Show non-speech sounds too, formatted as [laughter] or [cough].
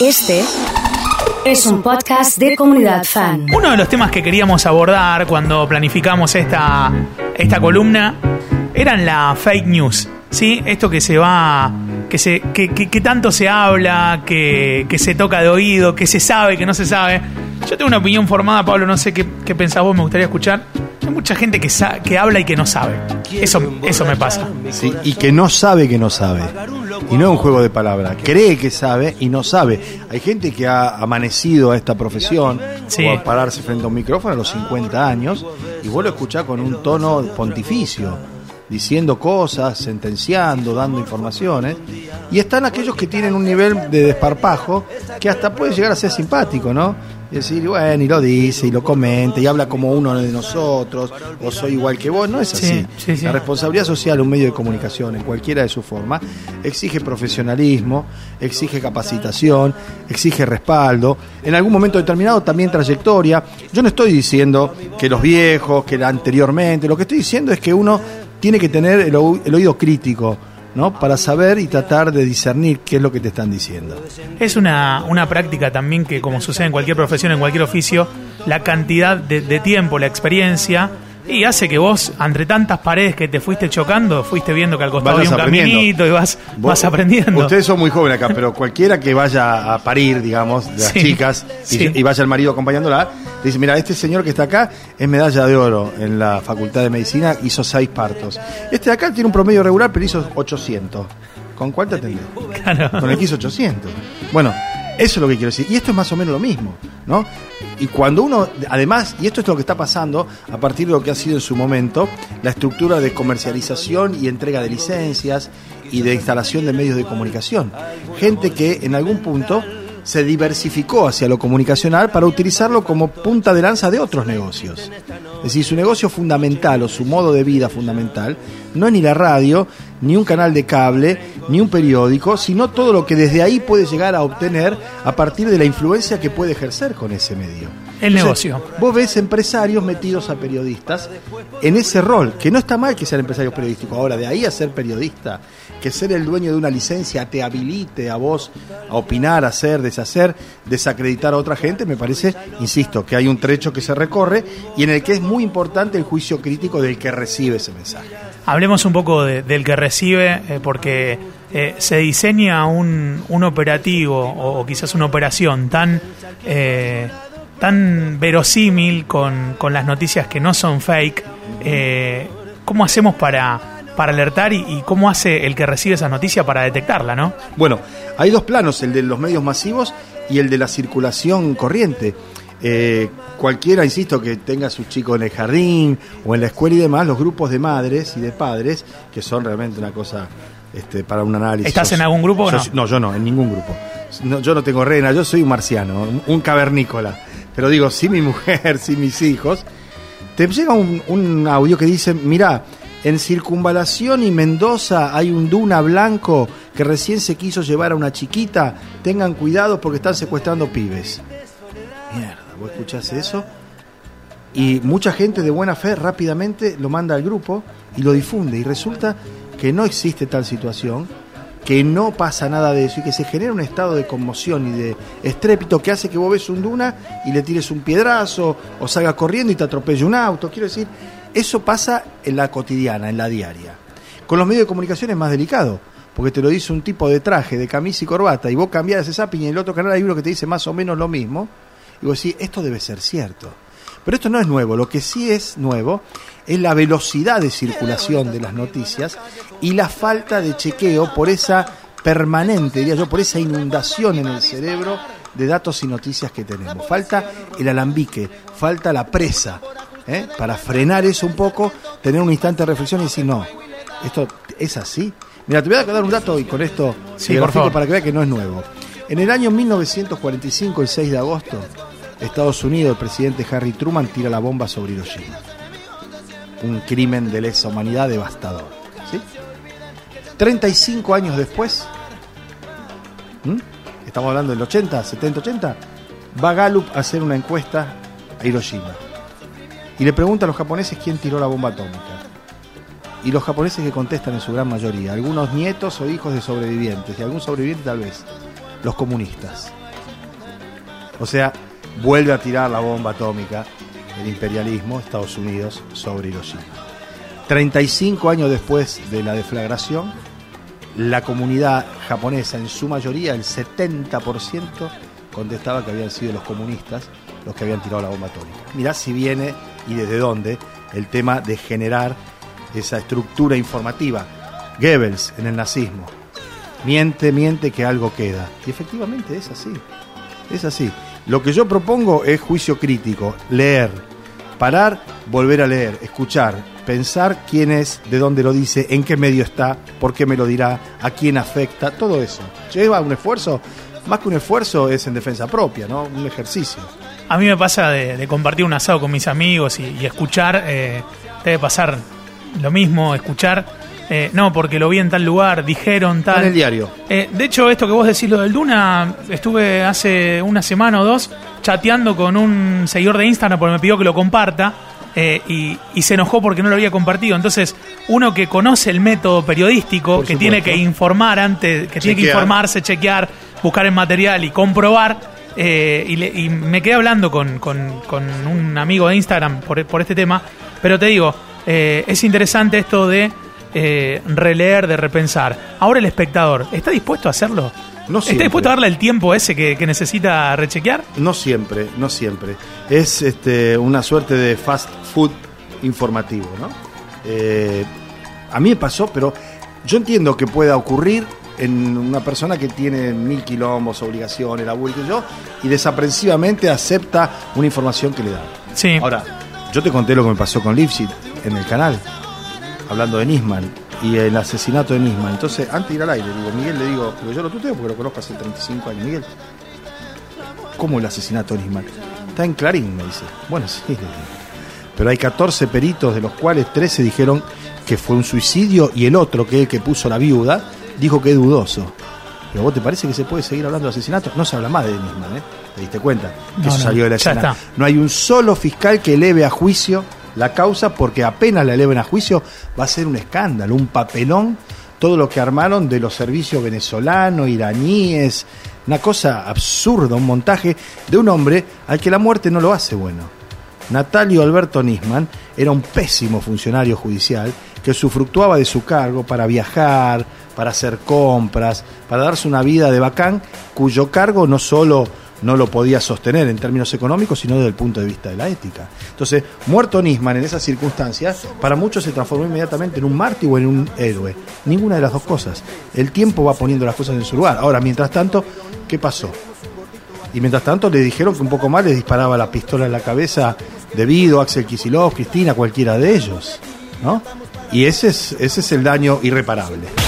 Este es un podcast de comunidad fan. Uno de los temas que queríamos abordar cuando planificamos esta, esta columna eran la fake news. ¿Sí? Esto que se va. que, se, que tanto se habla, que, que se toca de oído, que se sabe, que no se sabe. Yo tengo una opinión formada, Pablo, no sé qué, qué pensás vos, me gustaría escuchar. Hay mucha gente que, sa- que habla y que no sabe. Eso, eso me pasa. Sí, y que no sabe que no sabe. Y no es un juego de palabras. Cree que sabe y no sabe. Hay gente que ha amanecido a esta profesión Sí. o a pararse frente a un micrófono a los 50 años y vos lo escuchás con un tono pontificio, diciendo cosas, sentenciando, dando informaciones. Y están aquellos que tienen un nivel de desparpajo que hasta puede llegar a ser simpático, ¿no? Y decir, bueno, y lo dice, y lo comenta, y habla como uno de nosotros, o soy igual que vos. No es Sí, así. sí, sí. La responsabilidad social un medio de comunicación, en cualquiera de su forma, exige profesionalismo, exige capacitación, exige respaldo, en algún momento determinado también trayectoria. Yo no estoy diciendo que los viejos, que la anteriormente, lo que estoy diciendo es que uno tiene que tener el, el oído crítico, ¿no? Para saber y tratar de discernir qué es lo que te están diciendo. Es una, una práctica también que, como sucede en cualquier profesión, en cualquier oficio, la cantidad de, de tiempo, la experiencia, y hace que vos, entre tantas paredes que te fuiste chocando, fuiste viendo que al costado había un caminito y vas, vas aprendiendo. Ustedes son muy jóvenes acá, pero cualquiera que vaya a parir, digamos, de las Sí, chicas, y, sí. y vaya el marido acompañándola, dice, mira, este señor que está acá es medalla de oro en la Facultad de Medicina, hizo seis partos. Este de acá tiene un promedio regular, pero hizo 800. ¿Con cuál te atendés? Claro. Con el que hizo 800. Bueno, eso es lo que quiero decir. Y esto es más o menos lo mismo, ¿no? Y cuando uno, además, y esto es lo que está pasando a partir de lo que ha sido en su momento, la estructura de comercialización y entrega de licencias y de instalación de medios de comunicación. Gente que en algún punto se diversificó hacia lo comunicacional para utilizarlo como punta de lanza de otros negocios. Es decir, su negocio fundamental o su modo de vida fundamental no es ni la radio, ni un canal de cable, ni un periódico, sino todo lo que desde ahí puede llegar a obtener a partir de la influencia que puede ejercer con ese medio. El negocio. Vos ves empresarios metidos a periodistas en ese rol, que no está mal que sean empresarios periodísticos. Ahora, de ahí a ser periodista, que ser el dueño de una licencia te habilite a vos a opinar, a hacer, deshacer, desacreditar a otra gente, me parece, insisto, que hay un trecho que se recorre y en el que es muy importante el juicio crítico del que recibe ese mensaje. Hablemos un poco de- del que recibe, eh, porque eh, se diseña un, un operativo o, o quizás una operación tan, eh, tan verosímil con, con las noticias que no son fake. eh, ¿Cómo hacemos para, para alertar y, y cómo hace el que recibe esa noticia para detectarla, no? Bueno, hay dos planos, el de los medios masivos y el de la circulación corriente. Eh, cualquiera, insisto, que tenga a sus chicos en el jardín o en la escuela y demás, los grupos de madres y de padres, que son realmente una cosa este, para un análisis. ¿Estás en algún grupo o no? No, yo no, en ningún grupo. No, yo no tengo reina, yo soy un marciano, un cavernícola. Pero digo, sí mi mujer, [laughs] sí mis hijos. Te llega un, un audio que dice, mira, en Circunvalación y Mendoza hay un duna blanco que recién se quiso llevar a una chiquita. Tengan cuidado porque están secuestrando pibes. Mierda, vos escuchás eso y mucha gente de buena fe rápidamente lo manda al grupo y lo difunde y resulta que no existe tal situación, que no pasa nada de eso y que se genera un estado de conmoción y de estrépito que hace que vos ves un duna y le tires un piedrazo o salgas corriendo y te atropelle un auto. Quiero decir, eso pasa en la cotidiana, en la diaria. Con los medios de comunicación es más delicado, porque te lo dice un tipo de traje, de camisa y corbata, y vos cambiás ese zapping y en el otro canal hay uno que te dice más o menos lo mismo, y vos decís, esto debe ser cierto. Pero esto no es nuevo, lo que sí es nuevo es la velocidad de circulación de las noticias y la falta de chequeo por esa permanente, diría yo, por esa inundación en el cerebro de datos y noticias que tenemos. Falta el alambique, falta la presa, ¿eh? para frenar eso un poco, tener un instante de reflexión y decir, no, esto es así. Mira, te voy a dar un dato y con esto Sí, por favor. para que veas que no es nuevo. En el año 1945, el 6 de agosto, Estados Unidos, el presidente Harry Truman tira la bomba sobre Hiroshima. Un crimen de lesa humanidad devastador. ¿sí? 35 años después, estamos hablando del 80, 70, 80, va Gallup a hacer una encuesta a Hiroshima. Y le pregunta a los japoneses quién tiró la bomba atómica. Y los japoneses que contestan en su gran mayoría, algunos nietos o hijos de sobrevivientes, y algún sobreviviente tal vez, los comunistas. O sea, vuelve a tirar la bomba atómica el imperialismo, Estados Unidos, sobre Hiroshima. 35 años después de la deflagración, la comunidad japonesa, en su mayoría, el 70%, contestaba que habían sido los comunistas los que habían tirado la bomba atómica. Mirá si viene y desde dónde el tema de generar esa estructura informativa. Goebbels en el nazismo. Miente, miente que algo queda. Y efectivamente es así. Es así. Lo que yo propongo es juicio crítico, leer, parar, volver a leer, escuchar, pensar quién es, de dónde lo dice, en qué medio está, por qué me lo dirá, a quién afecta, todo eso. Lleva un esfuerzo, más que un esfuerzo es en defensa propia, ¿no? Un ejercicio. A mí me pasa de, compartir un asado con mis amigos y, escuchar, eh, debe pasar lo mismo, escuchar. Eh, no, porque lo vi en tal lugar, dijeron tal. En el diario. Eh, de hecho, esto que vos decís, lo del Duna, estuve hace una semana o dos chateando con un seguidor de Instagram porque me pidió que lo comparta. y, se enojó porque no lo había compartido. Entonces, uno que conoce el método periodístico, que tiene que informar antes, que tiene que informarse, chequear, buscar el material y comprobar, eh, y, me quedé hablando con, un amigo de Instagram por, este tema, pero te digo, eh, es interesante esto de eh, releer, de repensar. Ahora el espectador, ¿está dispuesto a hacerlo? No ¿Está dispuesto a darle el tiempo ese que, necesita rechequear? No siempre, no siempre. Es este, una suerte de fast food informativo, ¿no? a mí me pasó, pero yo entiendo que pueda ocurrir en una persona que tiene mil quilombos, obligaciones, laburo y yo, y desaprensivamente acepta una información que le da. Sí. Ahora, yo te conté lo que me pasó con Lipsit en el canal, hablando de Nisman y el asesinato de Nisman. Entonces, antes de ir al aire, digo, Miguel, le digo, yo lo tuteo porque lo conozco hace 35 años. Miguel, ¿cómo el asesinato de Nisman? Está en Clarín, me dice. Bueno, sí, pero hay 14 peritos, de los cuales 13 dijeron que fue un suicidio y el otro, que es el que puso la viuda, dijo que es dudoso. Pero vos te parece que se puede seguir hablando de asesinato? No se habla más de Nisman, ¿eh? ¿Te diste cuenta? Que eso salió de la escena. No hay un solo fiscal que eleve a juicio la causa porque apenas la eleven a juicio va a ser un escándalo, un papelón, todo lo que armaron de los servicios venezolanos, iraníes, una cosa absurda, un montaje de un hombre al que la muerte no lo hace bueno. Natalio Alberto Nisman era un pésimo funcionario judicial que sufructuaba de su cargo para viajar, para hacer compras, para darse una vida de bacán, cuyo cargo no solo no lo podía sostener en términos económicos, sino desde el punto de vista de la ética. Entonces, muerto Nisman en esas circunstancias, para muchos se transformó inmediatamente en un mártir o en un héroe. Ninguna de las dos cosas. El tiempo va poniendo las cosas en su lugar. Ahora, mientras tanto, ¿qué pasó? Y mientras tanto le dijeron que un poco más les disparaba la pistola en la cabeza debido a Axel Kisilov, Cristina, cualquiera de ellos. ¿no? Y ese es, ese es el daño irreparable.